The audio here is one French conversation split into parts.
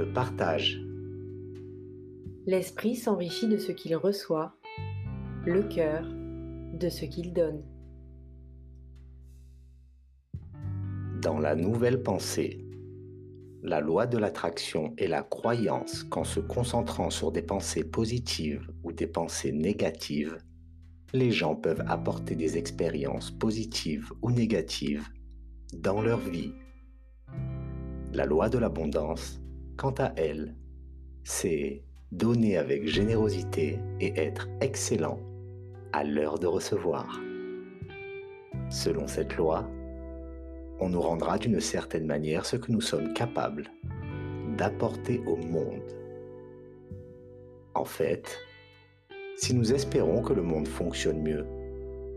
le partage. L'esprit s'enrichit de ce qu'il reçoit, le cœur de ce qu'il donne. Dans la nouvelle pensée, la loi de l'attraction est la croyance qu'en se concentrant sur des pensées positives ou des pensées négatives, les gens peuvent apporter des expériences positives ou négatives dans leur vie. La loi de l'abondance, quant à elle, c'est donner avec générosité et être excellent à l'heure de recevoir. Selon cette loi, on nous rendra d'une certaine manière ce que nous sommes capables d'apporter au monde. En fait, si nous espérons que le monde fonctionne mieux,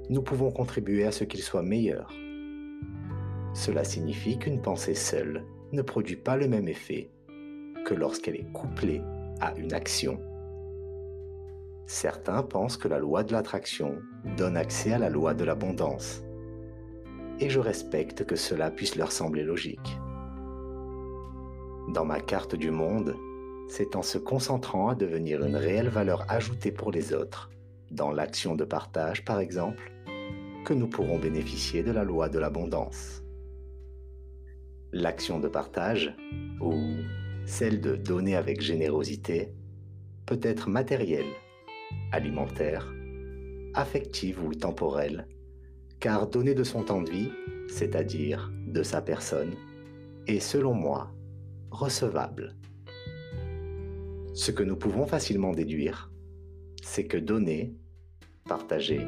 nous pouvons contribuer à ce qu'il soit meilleur. Cela signifie qu'une pensée seule ne produit pas le même effet que lorsqu'elle est couplée à une action. Certains pensent que la loi de l'attraction donne accès à la loi de l'abondance et je respecte que cela puisse leur sembler logique. Dans ma carte du monde, c'est en se concentrant à devenir une réelle valeur ajoutée pour les autres, dans l'action de partage par exemple, que nous pourrons bénéficier de la loi de l'abondance. L'action de partage, ou celle de donner avec générosité, peut être matérielle, alimentaire, affective ou temporelle, car donner de son temps de vie, c'est-à-dire de sa personne, est selon moi recevable. Ce que nous pouvons facilement déduire, c'est que donner, partager,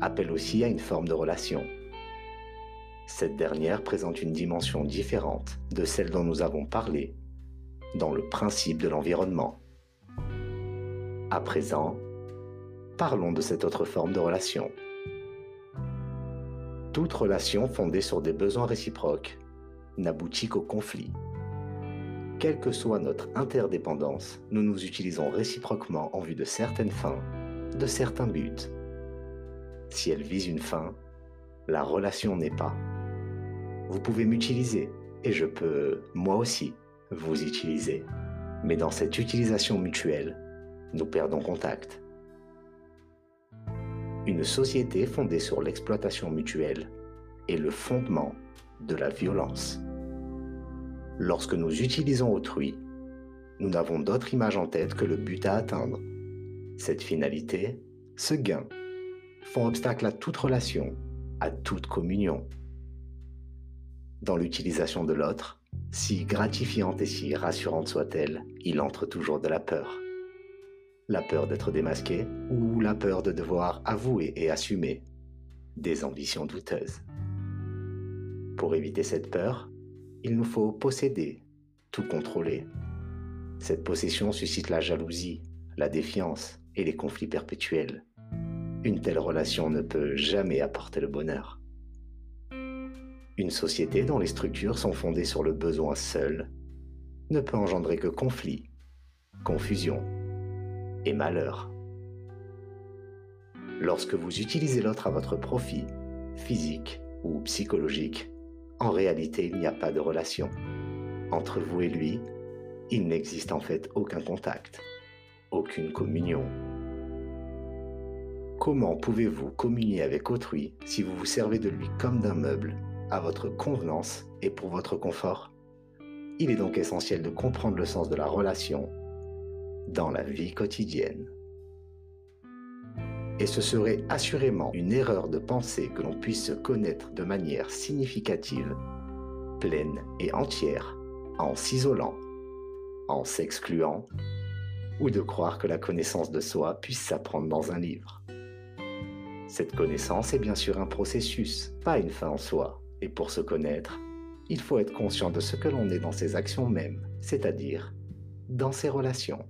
appelle aussi à une forme de relation. Cette dernière présente une dimension différente de celle dont nous avons parlé dans le principe de l'environnement. À présent, parlons de cette autre forme de relation toute relation fondée sur des besoins réciproques n'aboutit qu'au conflit. Quelle que soit notre interdépendance, nous nous utilisons réciproquement en vue de certaines fins, de certains buts. Si elle vise une fin, la relation n'est pas. Vous pouvez m'utiliser et je peux, moi aussi, vous utiliser. Mais dans cette utilisation mutuelle, nous perdons contact. Une société fondée sur l'exploitation mutuelle est le fondement de la violence. Lorsque nous utilisons autrui, nous n'avons d'autre image en tête que le but à atteindre. Cette finalité, ce gain, font obstacle à toute relation, à toute communion. Dans l'utilisation de l'autre, si gratifiante et si rassurante soit-elle, il entre toujours de la peur la peur d'être démasqué ou la peur de devoir avouer et assumer des ambitions douteuses. Pour éviter cette peur, il nous faut posséder, tout contrôler. Cette possession suscite la jalousie, la défiance et les conflits perpétuels. Une telle relation ne peut jamais apporter le bonheur. Une société dont les structures sont fondées sur le besoin seul ne peut engendrer que conflit, confusion et malheur. Lorsque vous utilisez l'autre à votre profit, physique ou psychologique, en réalité il n'y a pas de relation. Entre vous et lui, il n'existe en fait aucun contact, aucune communion. Comment pouvez-vous communier avec autrui si vous vous servez de lui comme d'un meuble, à votre convenance et pour votre confort Il est donc essentiel de comprendre le sens de la relation dans la vie quotidienne. Et ce serait assurément une erreur de penser que l'on puisse se connaître de manière significative, pleine et entière, en s'isolant, en s'excluant, ou de croire que la connaissance de soi puisse s'apprendre dans un livre. Cette connaissance est bien sûr un processus, pas une fin en soi, et pour se connaître, il faut être conscient de ce que l'on est dans ses actions mêmes, c'est-à-dire dans ses relations.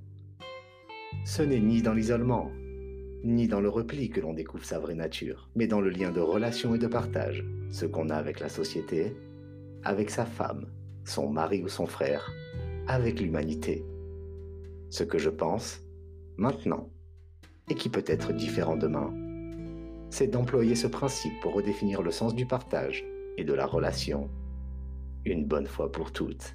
Ce n'est ni dans l'isolement, ni dans le repli que l'on découvre sa vraie nature, mais dans le lien de relation et de partage, ce qu'on a avec la société, avec sa femme, son mari ou son frère, avec l'humanité. Ce que je pense, maintenant, et qui peut être différent demain, c'est d'employer ce principe pour redéfinir le sens du partage et de la relation, une bonne fois pour toutes.